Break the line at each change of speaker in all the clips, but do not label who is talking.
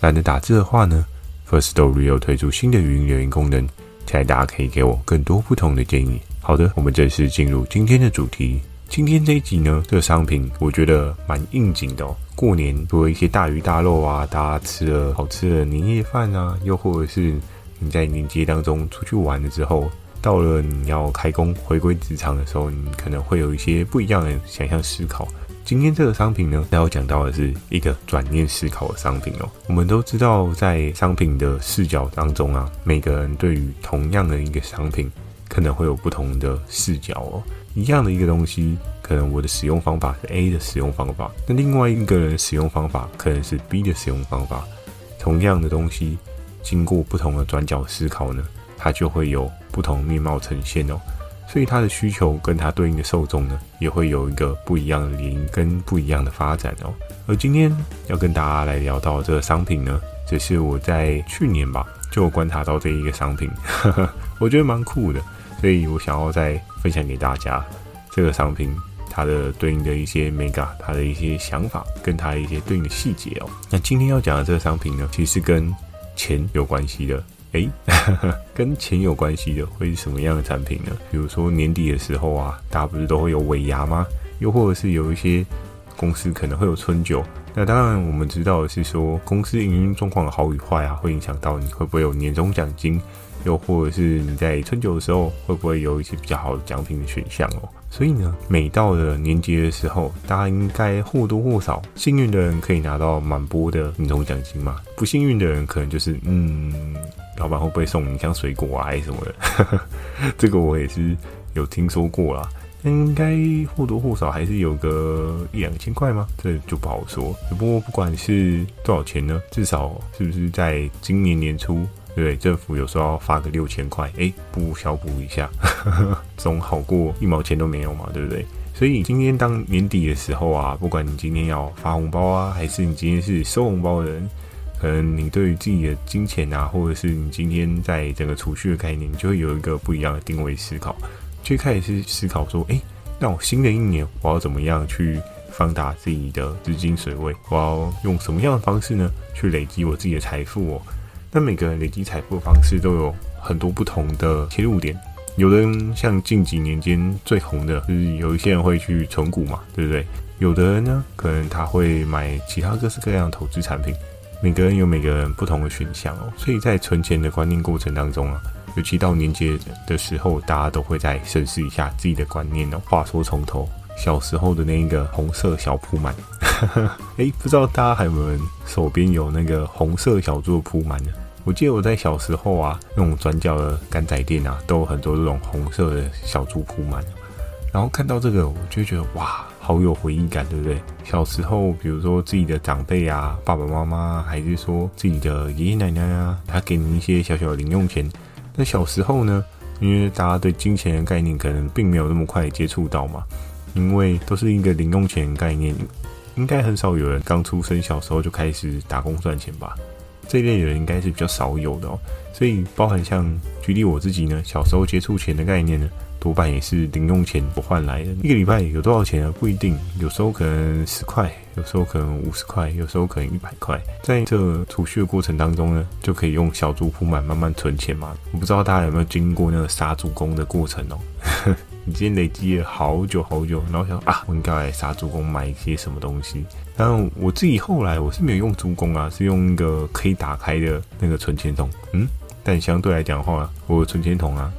懒得打字的话呢，First Story 又推出新的语音留言功能，期待大家可以给我更多不同的建议。好的，我们正式进入今天的主题。今天这一集呢，这个商品我觉得蛮应景的哦。过年多一些大鱼大肉啊，大家吃了好吃的年夜饭啊，又或者是你在年节当中出去玩了之后，到了你要开工回归职场的时候，你可能会有一些不一样的想象思考。今天这个商品呢，要讲到的是一个转念思考的商品哦。我们都知道，在商品的视角当中啊，每个人对于同样的一个商品，可能会有不同的视角哦。一样的一个东西，可能我的使用方法是 A 的使用方法，那另外一个人使用方法可能是 B 的使用方法。同样的东西，经过不同的转角思考呢，它就会有不同面貌呈现哦。所以它的需求跟它对应的受众呢，也会有一个不一样的联姻跟不一样的发展哦。而今天要跟大家来聊到这个商品呢，只是我在去年吧就观察到这一个商品，呵呵，我觉得蛮酷的。所以我想要再分享给大家这个商品，它的对应的一些 mega，它的一些想法，跟它一些对应的细节哦。那今天要讲的这个商品呢，其实跟钱有关系的。诶，跟钱有关系的会是什么样的产品呢？比如说年底的时候啊，大家不是都会有尾牙吗？又或者是有一些公司可能会有春酒。那当然我们知道的是说，公司营运状况的好与坏啊，会影响到你会不会有年终奖金。又或者是你在春酒的时候，会不会有一些比较好的奖品的选项哦？所以呢，每到了年节的时候，大家应该或多或少，幸运的人可以拿到满波的年终奖金嘛？不幸运的人可能就是，嗯，老板会不会送你像水果啊，还是什么的？这个我也是有听说过啦。应该或多或少还是有个一两千块吗？这就不好说。不过不管是多少钱呢，至少是不是在今年年初？对，对政府有时候要发个六千块，哎，补小补一下，总好过一毛钱都没有嘛，对不对？所以今天当年底的时候啊，不管你今天要发红包啊，还是你今天是收红包的人，可能你对于自己的金钱啊，或者是你今天在整个储蓄的概念，你就会有一个不一样的定位思考，就开始是思考说，哎，那我新的一年我要怎么样去放大自己的资金水位？我要用什么样的方式呢，去累积我自己的财富哦？那每个人累积财富的方式都有很多不同的切入点。有的人像近几年间最红的，就是有一些人会去存股嘛，对不对？有的人呢，可能他会买其他各式各样的投资产品。每个人有每个人不同的选项哦。所以在存钱的观念过程当中啊，尤其到年节的时候，大家都会再审视一下自己的观念哦。话说从头，小时候的那一个红色小铺满。哎，不知道大家还有没有人手边有那个红色小猪的扑满呢？我记得我在小时候啊，那种转角的干仔店啊，都有很多这种红色的小猪铺满。然后看到这个，我就觉得哇，好有回忆感，对不对？小时候，比如说自己的长辈啊，爸爸妈妈，还是说自己的爷爷奶奶啊，他给你一些小小的零用钱。那小时候呢，因为大家对金钱的概念可能并没有那么快接触到嘛，因为都是一个零用钱概念。应该很少有人刚出生小时候就开始打工赚钱吧？这一类人应该是比较少有的哦。所以包含像举例我自己呢，小时候接触钱的概念呢，多半也是零用钱不换来的。一个礼拜有多少钱啊？不一定，有时候可能十块，有时候可能五十块，有时候可能一百块。在这储蓄的过程当中呢，就可以用小猪铺满慢慢存钱嘛。我不知道大家有没有经过那个杀猪工的过程哦。你今天累积了好久好久，然后想啊，我应该来杀猪工买一些什么东西。但我自己后来我是没有用猪工啊，是用一个可以打开的那个存钱筒。嗯，但相对来讲的话，我的存钱筒啊，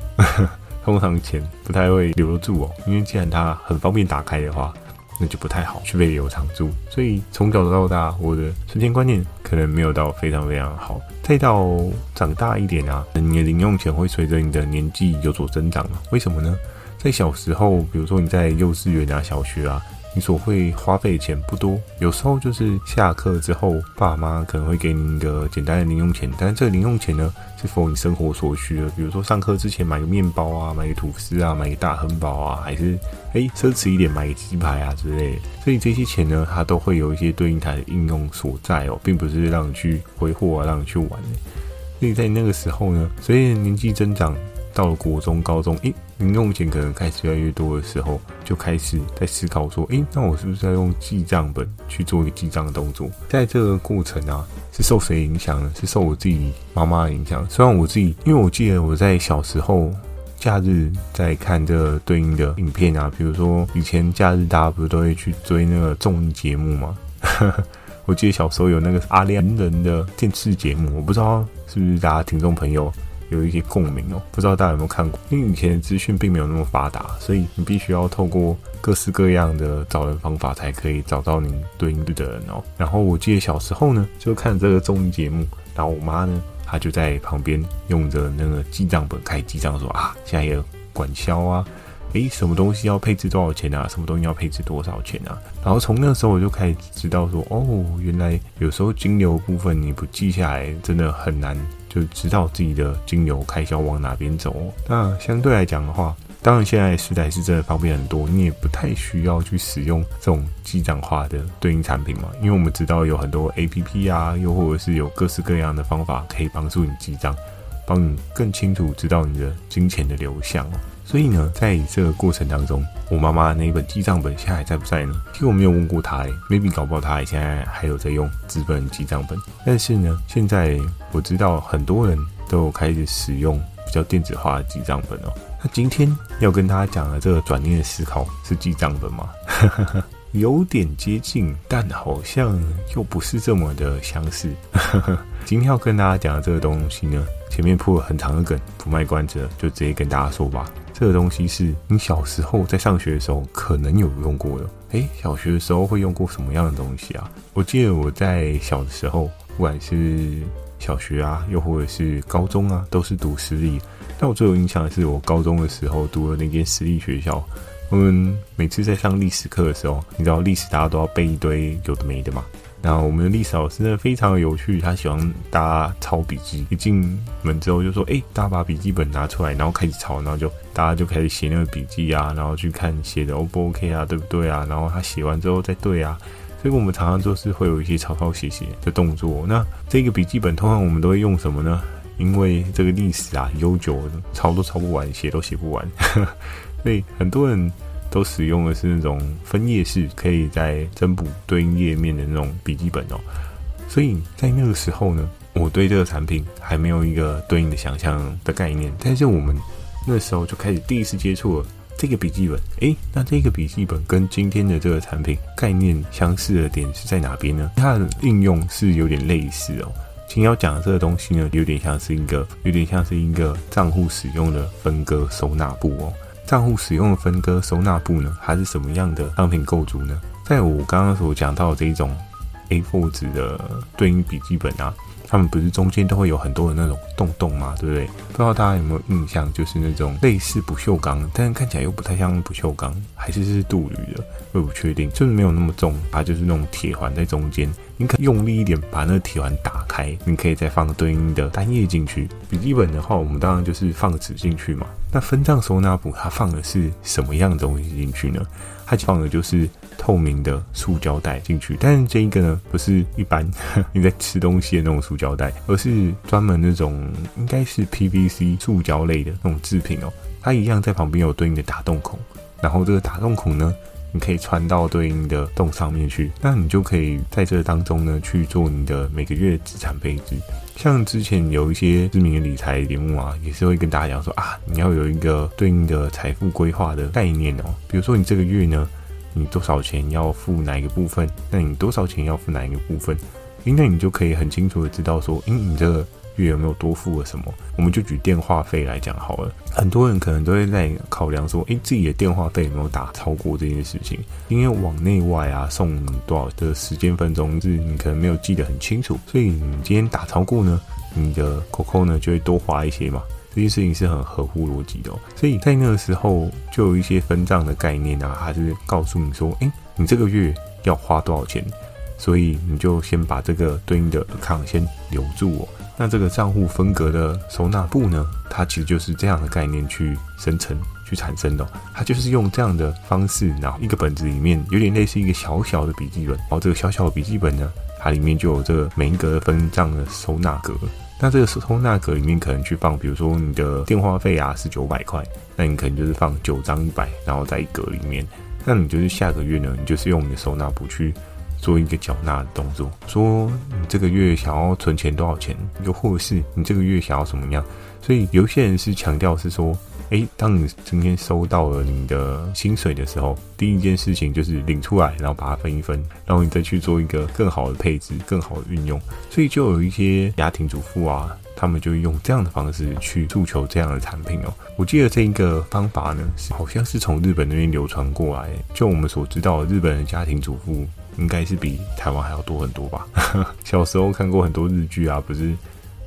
通常钱不太会留得住哦，因为既然它很方便打开的话，那就不太好去被留长住。所以从小到大，我的存钱观念可能没有到非常非常好。再到长大一点啊，你的零用钱会随着你的年纪有所增长啊。为什么呢？在小时候，比如说你在幼稚园啊、小学啊，你所会花费的钱不多，有时候就是下课之后，爸妈可能会给你一个简单的零用钱，但是这个零用钱呢，是否你生活所需的，比如说上课之前买个面包啊，买个吐司啊，买个大汉堡啊，还是哎奢侈一点买个鸡排啊之类的。所以这些钱呢，它都会有一些对应它的应用所在哦，并不是让你去挥霍啊，让你去玩的。所以在那个时候呢，随着年纪增长。到了国中、高中，诶，零用钱可能开始越来越多的时候，就开始在思考说，诶，那我是不是要用记账本去做一个记账的动作？在这个过程啊，是受谁影响呢？是受我自己妈妈的影响。虽然我自己，因为我记得我在小时候假日在看这个对应的影片啊，比如说以前假日大家不是都会去追那个综艺节目吗？我记得小时候有那个阿亮人的电视节目，我不知道是不是大家听众朋友。有一些共鸣哦，不知道大家有没有看过？因为以前的资讯并没有那么发达，所以你必须要透过各式各样的找人方法，才可以找到你对应对的人哦。然后我记得小时候呢，就看这个综艺节目，然后我妈呢，她就在旁边用着那个记账本开记账，说啊，现在有管销啊，诶，什么东西要配置多少钱啊？什么东西要配置多少钱啊？然后从那时候我就开始知道说，哦，原来有时候金流部分你不记下来，真的很难。就知道自己的精油开销往哪边走。那相对来讲的话，当然现在时代是真的方便很多，你也不太需要去使用这种记账化的对应产品嘛。因为我们知道有很多 APP 啊，又或者是有各式各样的方法可以帮助你记账，帮你更清楚知道你的金钱的流向。所以呢，在这个过程当中，我妈妈那一本记账本现在还在不在呢？其实我没有问过她，maybe 搞不好她现在还有在用纸本记账本。但是呢，现在我知道很多人都有开始使用比较电子化的记账本哦。那今天要跟大家讲的这个转念的思考是记账本吗？有点接近，但好像又不是这么的相似。今天要跟大家讲的这个东西呢，前面铺了很长的梗，不卖关子了，就直接跟大家说吧。这个东西是你小时候在上学的时候可能有用过的。诶，小学的时候会用过什么样的东西啊？我记得我在小的时候，不管是小学啊，又或者是高中啊，都是读私立。但我最有印象的是我高中的时候读的那间私立学校。我们每次在上历史课的时候，你知道历史大家都要背一堆有的没的嘛。然后我们的历史老师呢，非常有趣，他喜欢大家抄笔记。一进门之后就说：“哎，大家把笔记本拿出来，然后开始抄，然后就大家就开始写那个笔记啊，然后去看写的 O 不 OK 啊，对不对啊？然后他写完之后再对啊。所以我们常常就是会有一些抄抄写写的动作。那这个笔记本通常我们都会用什么呢？因为这个历史啊悠久，抄都抄不完，写都写不完，所以很多人。都使用的是那种分页式，可以在增补对应页面的那种笔记本哦。所以在那个时候呢，我对这个产品还没有一个对应的想象的概念。但是我们那时候就开始第一次接触了这个笔记本。诶，那这个笔记本跟今天的这个产品概念相似的点是在哪边呢？它的应用是有点类似哦。今天要讲的这个东西呢，有点像是一个，有点像是一个账户使用的分割收纳簿哦。账户使用的分割收纳布呢，还是什么样的商品构筑呢？在我刚刚所讲到的这一种 A4 纸的对应笔记本啊，它们不是中间都会有很多的那种洞洞吗？对不对？不知道大家有没有印象，就是那种类似不锈钢，但是看起来又不太像不锈钢，还是是镀铝的，我也不确定，就是没有那么重，它就是那种铁环在中间。你可以用力一点把那个铁环打开，你可以再放对应的单页进去。笔记本的话，我们当然就是放纸进去嘛。那分账收纳簿它放的是什么样的东西进去呢？它放的就是透明的塑胶袋进去。但是这一个呢，不是一般 你在吃东西的那种塑胶袋，而是专门那种应该是 PVC 塑胶类的那种制品哦。它一样在旁边有对应的打洞孔，然后这个打洞孔呢，你可以穿到对应的洞上面去，那你就可以在这当中呢去做你的每个月资产配置。像之前有一些知名的理财节目啊，也是会跟大家讲说啊，你要有一个对应的财富规划的概念哦。比如说你这个月呢，你多少钱要付哪一个部分？那你多少钱要付哪一个部分？应该你就可以很清楚的知道说，嗯，你这个。月有没有多付了什么？我们就举电话费来讲好了。很多人可能都会在考量说，诶，自己的电话费有没有打超过这件事情？因为往内外啊送多少的时间分钟，是你可能没有记得很清楚，所以你今天打超过呢，你的扣扣呢就会多花一些嘛。这件事情是很合乎逻辑的哦。所以在那个时候，就有一些分账的概念啊，还是告诉你说，诶。你这个月要花多少钱，所以你就先把这个对应的 account 先留住哦。那这个账户分隔的收纳簿呢，它其实就是这样的概念去生成、去产生的。它就是用这样的方式，然后一个本子里面有点类似一个小小的笔记本，然后这个小小的笔记本呢，它里面就有这个每一格分账的收纳格。那这个收纳格里面可能去放，比如说你的电话费啊是九百块，那你可能就是放九张一百，然后在一格里面。那你就是下个月呢，你就是用你的收纳布去做一个缴纳的动作，说你这个月想要存钱多少钱，又或者是你这个月想要什么样。所以有些人是强调是说。诶，当你今天收到了你的薪水的时候，第一件事情就是领出来，然后把它分一分，然后你再去做一个更好的配置、更好的运用。所以就有一些家庭主妇啊，他们就用这样的方式去诉求这样的产品哦。我记得这一个方法呢，好像是从日本那边流传过来。就我们所知道，日本的家庭主妇应该是比台湾还要多很多吧？小时候看过很多日剧啊，不是？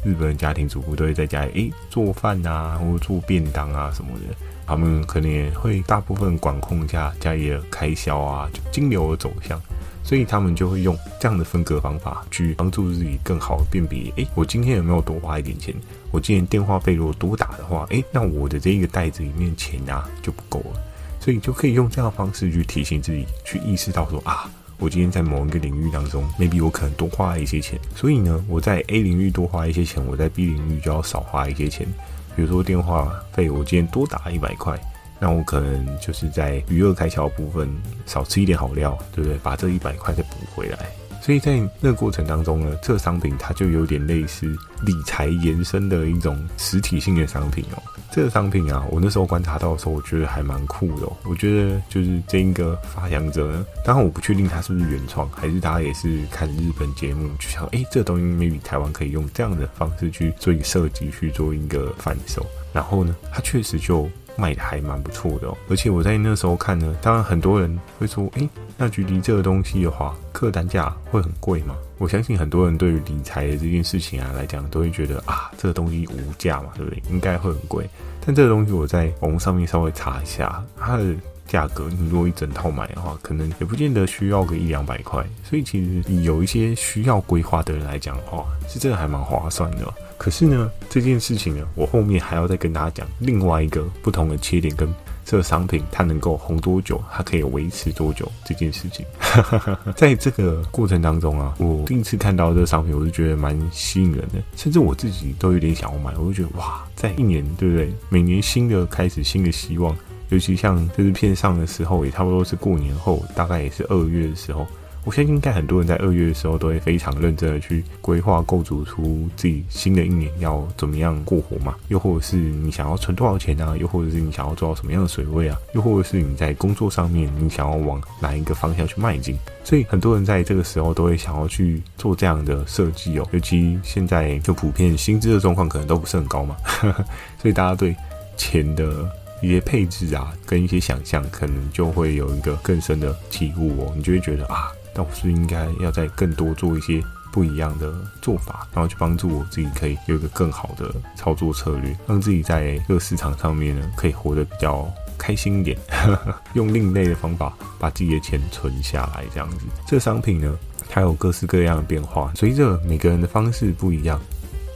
日本的家庭主妇都会在家里诶做饭啊，或者做便当啊什么的，他们可能也会大部分管控一下家里的开销啊，就金流的走向，所以他们就会用这样的分割方法去帮助自己更好的辨别。诶，我今天有没有多花一点钱？我今天电话费如果多打的话，诶，那我的这一个袋子里面钱啊就不够了，所以就可以用这样的方式去提醒自己，去意识到说啊。我今天在某一个领域当中，maybe 我可能多花了一些钱，所以呢，我在 A 领域多花一些钱，我在 B 领域就要少花一些钱。比如说电话费，我今天多打一百块，那我可能就是在娱乐开销部分少吃一点好料，对不对？把这一百块再补回来。所以在那个过程当中呢，这商品它就有点类似理财延伸的一种实体性的商品哦。这个商品啊，我那时候观察到的时候，我觉得还蛮酷的。我觉得就是这一个发扬者呢，当然我不确定他是不是原创，还是他也是看日本节目就想，哎，这个东西 maybe 台湾可以用这样的方式去做一个设计，去做一个贩售。然后呢，它确实就。卖的还蛮不错的哦，而且我在那时候看呢，当然很多人会说，诶，那距离这个东西的话，客单价会很贵吗？我相信很多人对于理财的这件事情啊来讲，都会觉得啊，这个东西无价嘛，对不对？应该会很贵。但这个东西我在网络上面稍微查一下，它的价格，你如果一整套买的话，可能也不见得需要个一两百块。所以其实有一些需要规划的人来讲的话，是真的还蛮划算的。可是呢，这件事情呢，我后面还要再跟大家讲另外一个不同的切点，跟这个商品它能够红多久，它可以维持多久这件事情。在这个过程当中啊，我第一次看到这个商品，我就觉得蛮吸引人的，甚至我自己都有点想要买。我就觉得哇，在一年对不对？每年新的开始，新的希望，尤其像这支片上的时候，也差不多是过年后，大概也是二月的时候。我相信应该很多人在二月的时候都会非常认真的去规划构筑出自己新的一年要怎么样过活嘛，又或者是你想要存多少钱啊，又或者是你想要做到什么样的水位啊，又或者是你在工作上面你想要往哪一个方向去迈进，所以很多人在这个时候都会想要去做这样的设计哦，尤其现在就普遍薪资的状况可能都不是很高嘛，所以大家对钱的一些配置啊，跟一些想象，可能就会有一个更深的体悟哦，你就会觉得啊。那我是应该要再更多做一些不一样的做法，然后去帮助我自己可以有一个更好的操作策略，让自己在这个市场上面呢可以活得比较开心一点，用另类的方法把自己的钱存下来，这样子。这商品呢，它有各式各样的变化，随着每个人的方式不一样，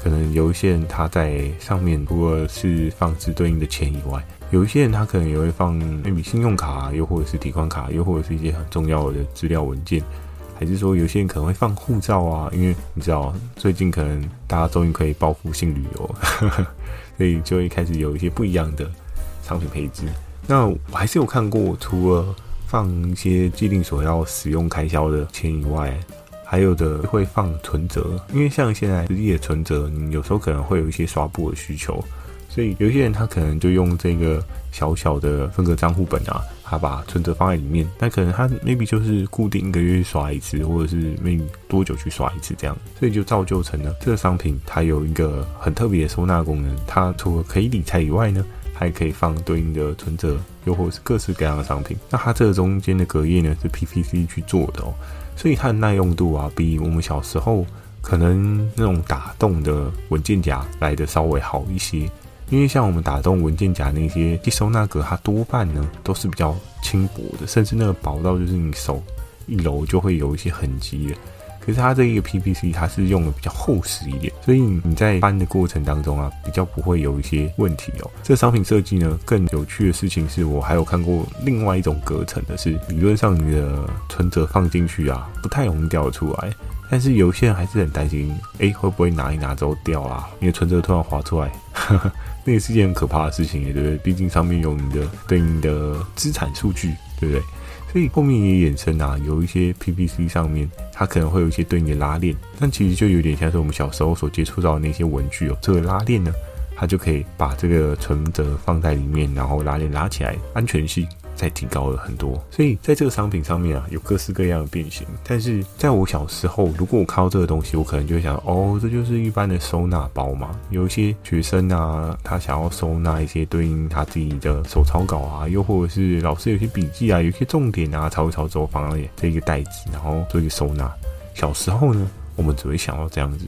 可能有一些人他在上面除了是放置对应的钱以外。有一些人他可能也会放一笔信用卡，又或者是提款卡，又或者是一些很重要的资料文件，还是说有些人可能会放护照啊？因为你知道最近可能大家终于可以报复性旅游，所以就会开始有一些不一样的商品配置。那我还是有看过，除了放一些既定所要使用开销的钱以外，还有的会放存折，因为像现在实际的存折，你有时候可能会有一些刷簿的需求。所以有些人他可能就用这个小小的分隔账户本啊，他把存折放在里面，但可能他 maybe 就是固定一个月去刷一次，或者是 maybe 多久去刷一次这样，所以就造就成了这个商品它有一个很特别的收纳功能。它除了可以理财以外呢，还可以放对应的存折，又或是各式各样的商品。那它这个中间的隔页呢是 PVC 去做的哦，所以它的耐用度啊，比我们小时候可能那种打洞的文件夹来的稍微好一些。因为像我们打洞文件夹那些一收纳格，它多半呢都是比较轻薄的，甚至那个薄到就是你手一揉就会有一些痕迹的。可是它这一个 PPC 它是用的比较厚实一点，所以你在搬的过程当中啊，比较不会有一些问题哦。这个商品设计呢，更有趣的事情是我还有看过另外一种隔层的是，理论上你的存折放进去啊，不太容易掉出来。但是有些人还是很担心，哎，会不会拿一拿之后掉啊？你的存折突然滑出来，呵呵，那也是件很可怕的事情，对不对？毕竟上面有你的对应的资产数据，对不对？所以后面也衍生啊，有一些 PPC 上面它可能会有一些对应的拉链，但其实就有点像是我们小时候所接触到的那些文具哦。这个拉链呢，它就可以把这个存折放在里面，然后拉链拉起来，安全性。再提高了很多，所以在这个商品上面啊，有各式各样的变形。但是在我小时候，如果我看到这个东西，我可能就会想，哦，这就是一般的收纳包嘛。有一些学生啊，他想要收纳一些对应他自己的手抄稿啊，又或者是老师有些笔记啊，有些重点啊，抄一抄之后放在这一个袋子，然后做一个收纳。小时候呢，我们只会想到这样子。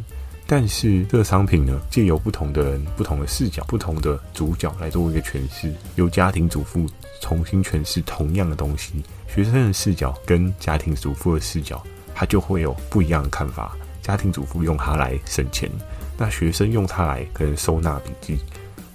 但是这个商品呢，借由不同的人、不同的视角、不同的主角来做一个诠释，由家庭主妇重新诠释同样的东西，学生的视角跟家庭主妇的视角，他就会有不一样的看法。家庭主妇用它来省钱，那学生用它来可能收纳笔记，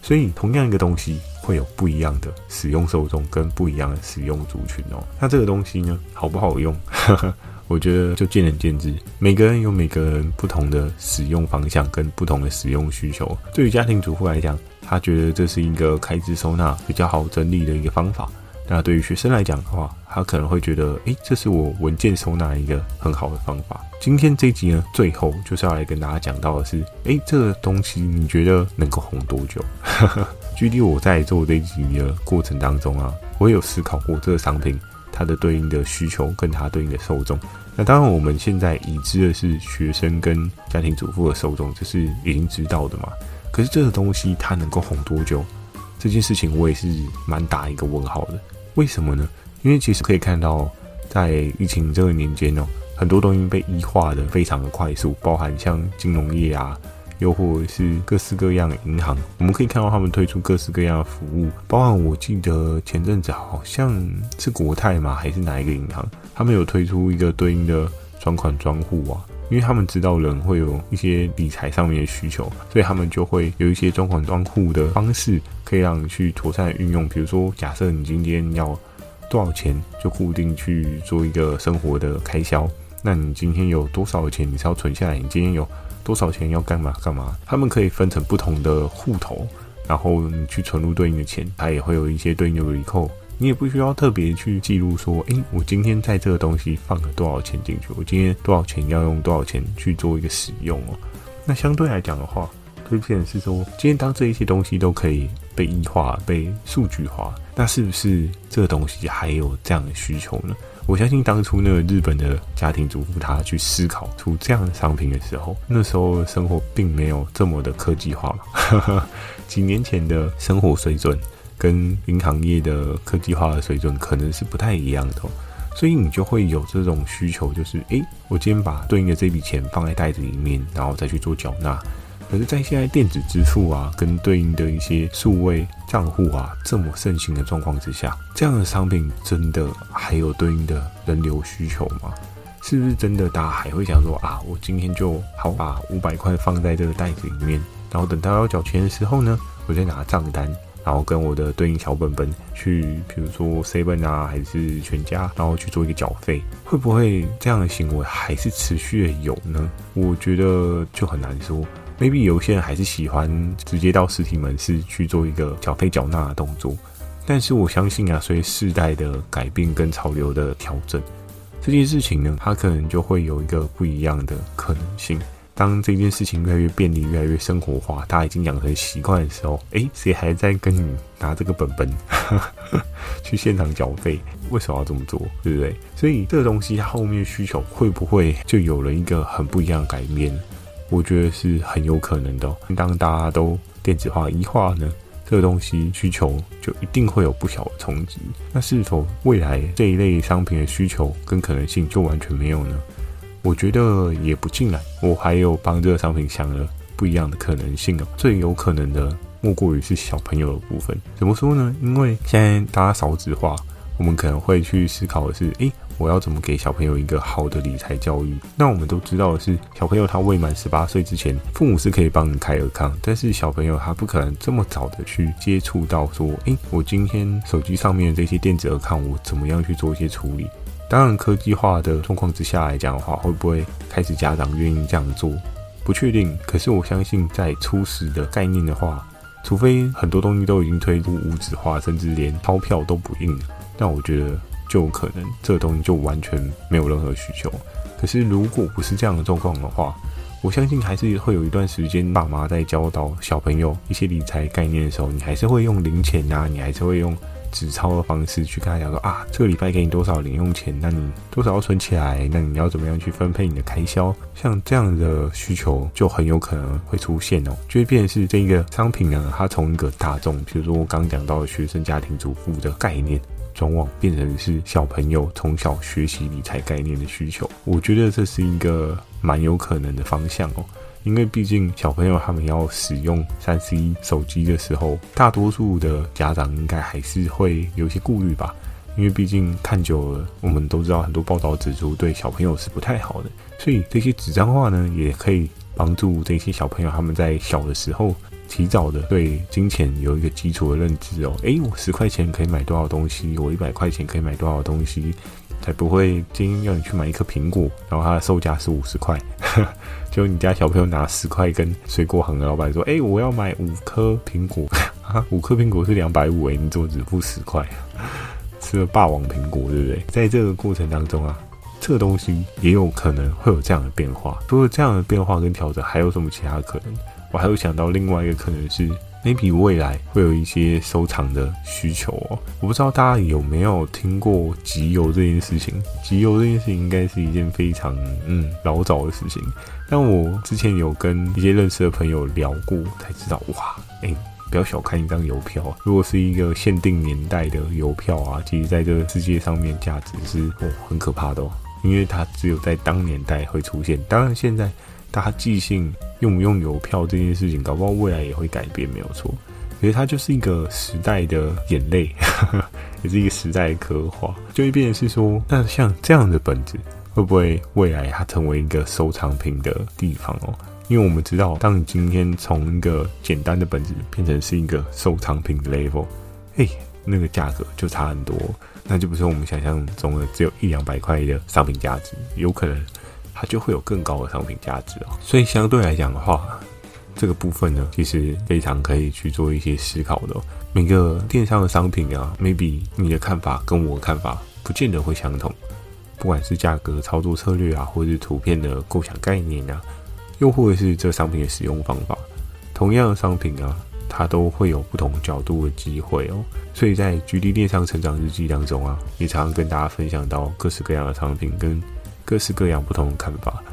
所以同样一个东西会有不一样的使用受众跟不一样的使用族群哦。那这个东西呢，好不好用？我觉得就见仁见智，每个人有每个人不同的使用方向跟不同的使用需求。对于家庭主妇来讲，他觉得这是一个开支收纳比较好整理的一个方法。那对于学生来讲的话，他可能会觉得，诶，这是我文件收纳一个很好的方法。今天这一集呢，最后就是要来跟大家讲到的是，诶，这个东西你觉得能够红多久？距离我在做这一集的过程当中啊，我有思考过这个商品。它的对应的需求跟它对应的受众，那当然我们现在已知的是学生跟家庭主妇的受众，这是已经知道的嘛。可是这个东西它能够红多久？这件事情我也是蛮打一个问号的。为什么呢？因为其实可以看到，在疫情这个年间哦，很多东西被异化的非常的快速，包含像金融业啊。又或者是各式各样的银行，我们可以看到他们推出各式各样的服务，包含我记得前阵子好像是国泰嘛，还是哪一个银行，他们有推出一个对应的专款专户啊，因为他们知道人会有一些理财上面的需求，所以他们就会有一些专款专户的方式，可以让你去妥善运用。比如说，假设你今天要多少钱，就固定去做一个生活的开销，那你今天有多少钱，你是要存下来？你今天有。多少钱要干嘛干嘛？他们可以分成不同的户头，然后你去存入对应的钱，它也会有一些对应的回扣。你也不需要特别去记录说，诶，我今天在这个东西放了多少钱进去，我今天多少钱要用多少钱去做一个使用哦。那相对来讲的话，推荐是说，今天当这一些东西都可以被异化、被数据化，那是不是这个东西还有这样的需求呢？我相信当初那个日本的家庭主妇，她去思考出这样的商品的时候，那时候生活并没有这么的科技化嘛。几年前的生活水准跟银行业的科技化的水准可能是不太一样的哦，所以你就会有这种需求，就是诶，我今天把对应的这笔钱放在袋子里面，然后再去做缴纳。可是，在现在电子支付啊，跟对应的一些数位账户啊这么盛行的状况之下，这样的商品真的还有对应的人流需求吗？是不是真的？大家还会想说啊，我今天就好把五百块放在这个袋子里面，然后等到要缴钱的时候呢，我再拿账单，然后跟我的对应小本本去，比如说 Seven 啊，还是全家，然后去做一个缴费，会不会这样的行为还是持续的有呢？我觉得就很难说。maybe 有些人还是喜欢直接到实体门市去做一个缴费缴纳的动作，但是我相信啊，随世代的改变跟潮流的调整，这件事情呢，它可能就会有一个不一样的可能性。当这件事情越来越便利、越来越生活化，大家已经养成习惯的时候，诶，谁还在跟你拿这个本本 去现场缴费？为什么要这么做？对不对？所以这个东西它后面需求会不会就有了一个很不一样的改变？我觉得是很有可能的。当大家都电子化、一化呢，这个东西需求就一定会有不小的冲击。那是否未来这一类商品的需求跟可能性就完全没有呢？我觉得也不尽然。我还有帮这个商品想了不一样的可能性哦。最有可能的莫过于是小朋友的部分。怎么说呢？因为现在大家少子化，我们可能会去思考的是，诶，我要怎么给小朋友一个好的理财教育？那我们都知道的是，小朋友他未满十八岁之前，父母是可以帮你开 account，但是小朋友他不可能这么早的去接触到说，诶，我今天手机上面的这些电子 account，我怎么样去做一些处理？当然，科技化的状况之下来讲的话，会不会开始家长愿意这样做？不确定。可是我相信，在初始的概念的话，除非很多东西都已经推出无纸化，甚至连钞票都不印了，那我觉得就有可能这东西就完全没有任何需求。可是如果不是这样的状况的话，我相信还是会有一段时间，爸妈在教导小朋友一些理财概念的时候，你还是会用零钱啊，你还是会用。纸钞的方式去跟他讲说啊，这个礼拜给你多少零用钱，那你多少要存起来，那你要怎么样去分配你的开销？像这样的需求就很有可能会出现哦，就会变成是这一个商品呢，它从一个大众，比如说我刚讲到的学生家庭主妇的概念，转往变成是小朋友从小学习理财概念的需求，我觉得这是一个蛮有可能的方向哦。因为毕竟小朋友他们要使用三 C 手机的时候，大多数的家长应该还是会有些顾虑吧。因为毕竟看久了，我们都知道很多报道指出对小朋友是不太好的，所以这些纸张化呢，也可以帮助这些小朋友他们在小的时候提早的对金钱有一个基础的认知哦。诶，我十块钱可以买多少东西？我一百块钱可以买多少东西？才不会今天要你去买一颗苹果，然后它的售价是五十块。就你家小朋友拿十块跟水果行的老板说：“哎、我要买五颗苹果 啊，五颗苹果是两百五哎，你怎么只付十块？吃了霸王苹果，对不对？”在这个过程当中啊，这个东西也有可能会有这样的变化。除了这样的变化跟调整，还有什么其他可能？我还有想到另外一个可能是。Maybe 未来会有一些收藏的需求哦，我不知道大家有没有听过集邮这件事情。集邮这件事情应该是一件非常嗯老早的事情，但我之前有跟一些认识的朋友聊过，才知道哇，哎、不要小看一张邮票，如果是一个限定年代的邮票啊，其实在这个世界上面价值是哦很可怕的哦，因为它只有在当年代会出现，当然现在。大家寄信用不用邮票这件事情，搞不好未来也会改变，没有错。其实它就是一个时代的眼泪，也是一个时代的刻画。就会变成是说，那像这样的本子，会不会未来它成为一个收藏品的地方哦？因为我们知道，当你今天从一个简单的本子变成是一个收藏品的 level，哎，那个价格就差很多，那就不是我们想象中的只有一两百块的商品价值，有可能。它就会有更高的商品价值哦，所以相对来讲的话，这个部分呢，其实非常可以去做一些思考的。每个电商的商品啊，maybe 你的看法跟我的看法不见得会相同，不管是价格、操作策略啊，或者是图片的构想概念啊，又或者是这商品的使用方法，同样的商品啊，它都会有不同角度的机会哦。所以在 GD 电商成长日记当中啊，也常常跟大家分享到各式各样的商品跟。各式各样不同的看法，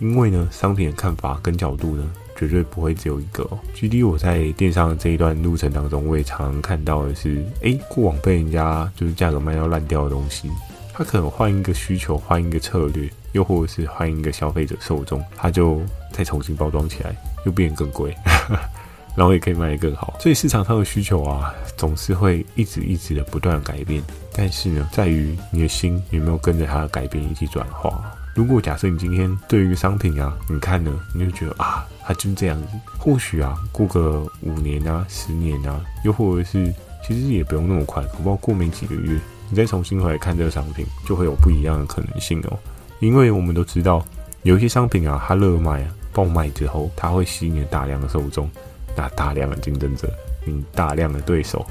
因为呢，商品的看法跟角度呢，绝对不会只有一个哦。举例我在电商这一段路程当中，我也常常看到的是，诶，过往被人家就是价格卖到烂掉的东西，他可能换一个需求，换一个策略，又或者是换一个消费者受众，他就再重新包装起来，又变更贵。然后也可以卖得更好，所以市场上的需求啊，总是会一直一直的不断改变。但是呢，在于你的心有没有跟着它的改变一起转化。如果假设你今天对于商品啊，你看呢，你就觉得啊，它就是这样子。或许啊，过个五年啊、十年啊，又或者是其实也不用那么快，恐怕过没几个月，你再重新回来看这个商品，就会有不一样的可能性哦。因为我们都知道，有一些商品啊，它热卖啊、爆卖之后，它会吸引大量的受众。那大量的竞争者，你大量的对手，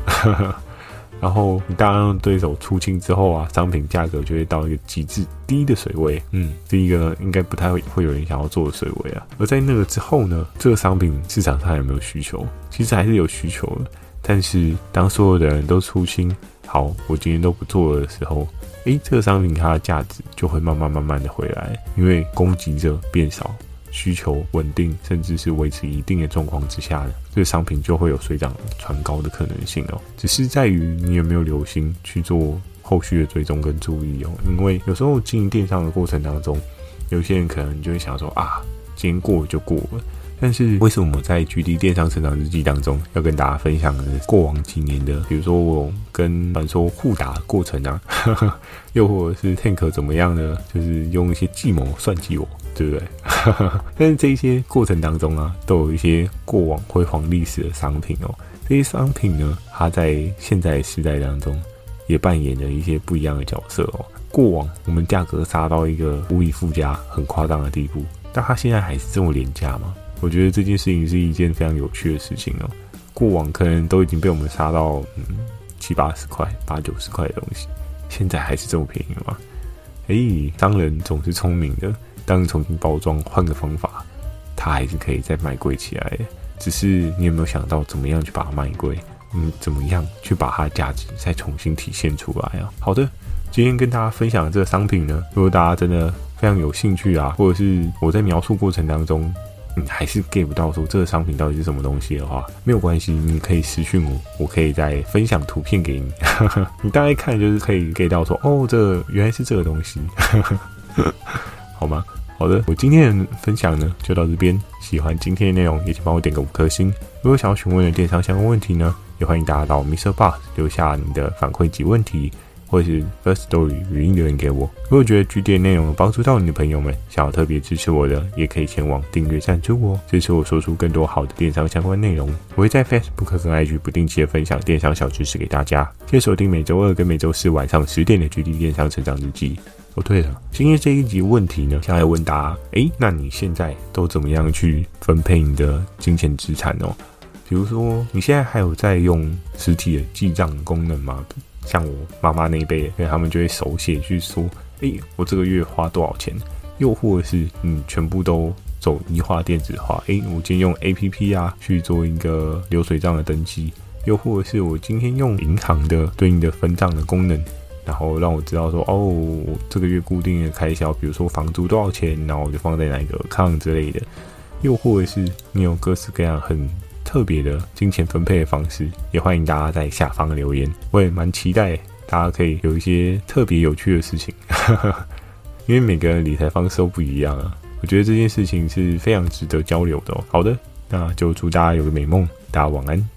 然后你大量的对手出清之后啊，商品价格就会到一个极致低的水位。嗯，第一个应该不太会会有人想要做的水位啊。而在那个之后呢，这个商品市场上有没有需求？其实还是有需求的。但是当所有的人都出清，好，我今天都不做了的时候，诶，这个商品它的价值就会慢慢慢慢的回来，因为供给者变少。需求稳定，甚至是维持一定的状况之下的，这个商品就会有水涨船高的可能性哦。只是在于你有没有留心去做后续的追踪跟注意哦。因为有时候经营电商的过程当中，有些人可能就会想说啊，今天过了就过了。但是为什么我在 GD 电商成长日记当中要跟大家分享的过往几年的，比如说我跟传说互打过程啊，呵 呵又或者是 Tank 怎么样呢？就是用一些计谋算计我，对不对？但是这些过程当中啊，都有一些过往辉煌历史的商品哦。这些商品呢，它在现在时代当中也扮演着一些不一样的角色哦。过往我们价格杀到一个无以复加、很夸张的地步，但它现在还是这么廉价吗？我觉得这件事情是一件非常有趣的事情哦。过往可能都已经被我们杀到嗯七八十块、八九十块的东西，现在还是这么便宜吗？诶，商人总是聪明的，当你重新包装、换个方法，它还是可以再卖贵起来。只是你有没有想到怎么样去把它卖贵？嗯，怎么样去把它的价值再重新体现出来啊？好的，今天跟大家分享的这个商品呢，如果大家真的非常有兴趣啊，或者是我在描述过程当中。你还是 get 不到说这个商品到底是什么东西的话，没有关系，你可以私讯我，我可以再分享图片给你。你 大概看就是可以 get 到说，哦，这、原来是这个东西，好吗？好的，我今天的分享呢就到这边。喜欢今天的内容，也请帮我点个五颗星。如果想要询问的电商相关问题呢，也欢迎大家到 Mr. Boss 留下你的反馈及问题。或是 First Story 语音留言给我。如果觉得 GD 内容有帮助到你的朋友们，想要特别支持我的，也可以前往订阅赞助我，支持我说出更多好的电商相关内容。我会在 Facebook 跟 IG 不定期的分享电商小知识给大家。记得锁定每周二跟每周四晚上十点的 GD 电商成长日记。哦，对了，今天这一集问题呢，想要问大家，诶，那你现在都怎么样去分配你的金钱资产哦？比如说，你现在还有在用实体的记账功能吗？像我妈妈那一辈，他们就会手写去说：“诶，我这个月花多少钱？”又或者是你全部都走移化电子化，诶，我今天用 APP 啊去做一个流水账的登记，又或者是我今天用银行的对应的分账的功能，然后让我知道说：“哦，这个月固定的开销，比如说房租多少钱，然后我就放在哪一个坑之类的。”又或者是你有各式各样很。特别的金钱分配的方式，也欢迎大家在下方留言。我也蛮期待大家可以有一些特别有趣的事情，因为每个人理财方式都不一样啊。我觉得这件事情是非常值得交流的哦。好的，那就祝大家有个美梦，大家晚安。